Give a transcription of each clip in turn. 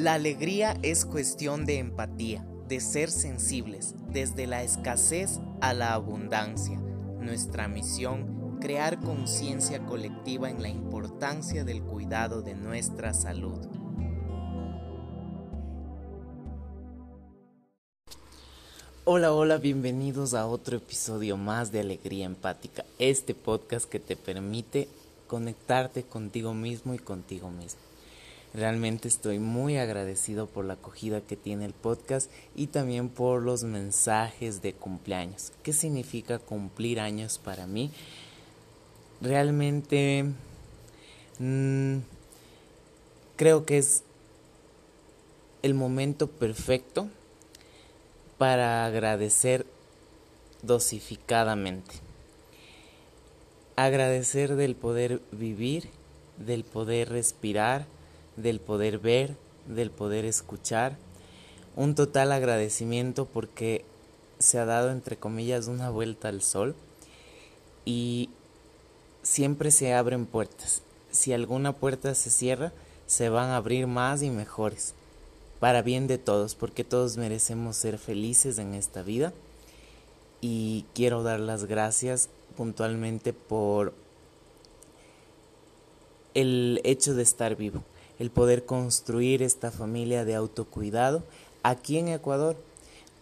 La alegría es cuestión de empatía, de ser sensibles, desde la escasez a la abundancia. Nuestra misión, crear conciencia colectiva en la importancia del cuidado de nuestra salud. Hola, hola, bienvenidos a otro episodio más de Alegría Empática, este podcast que te permite conectarte contigo mismo y contigo mismo. Realmente estoy muy agradecido por la acogida que tiene el podcast y también por los mensajes de cumpleaños. ¿Qué significa cumplir años para mí? Realmente mm, creo que es el momento perfecto para agradecer dosificadamente. Agradecer del poder vivir, del poder respirar, del poder ver, del poder escuchar. Un total agradecimiento porque se ha dado, entre comillas, una vuelta al sol y siempre se abren puertas. Si alguna puerta se cierra, se van a abrir más y mejores, para bien de todos, porque todos merecemos ser felices en esta vida. Y quiero dar las gracias puntualmente por el hecho de estar vivo el poder construir esta familia de autocuidado aquí en Ecuador,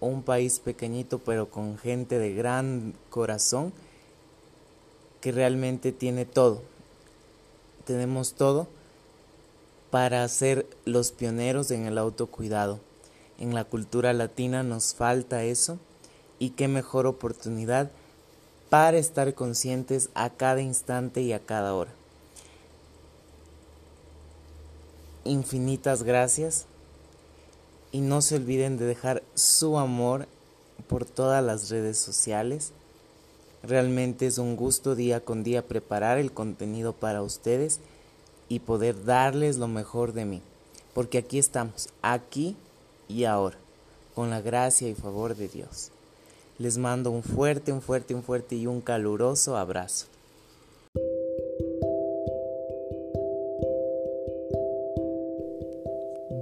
un país pequeñito pero con gente de gran corazón que realmente tiene todo. Tenemos todo para ser los pioneros en el autocuidado. En la cultura latina nos falta eso y qué mejor oportunidad para estar conscientes a cada instante y a cada hora. Infinitas gracias y no se olviden de dejar su amor por todas las redes sociales. Realmente es un gusto día con día preparar el contenido para ustedes y poder darles lo mejor de mí. Porque aquí estamos, aquí y ahora, con la gracia y favor de Dios. Les mando un fuerte, un fuerte, un fuerte y un caluroso abrazo.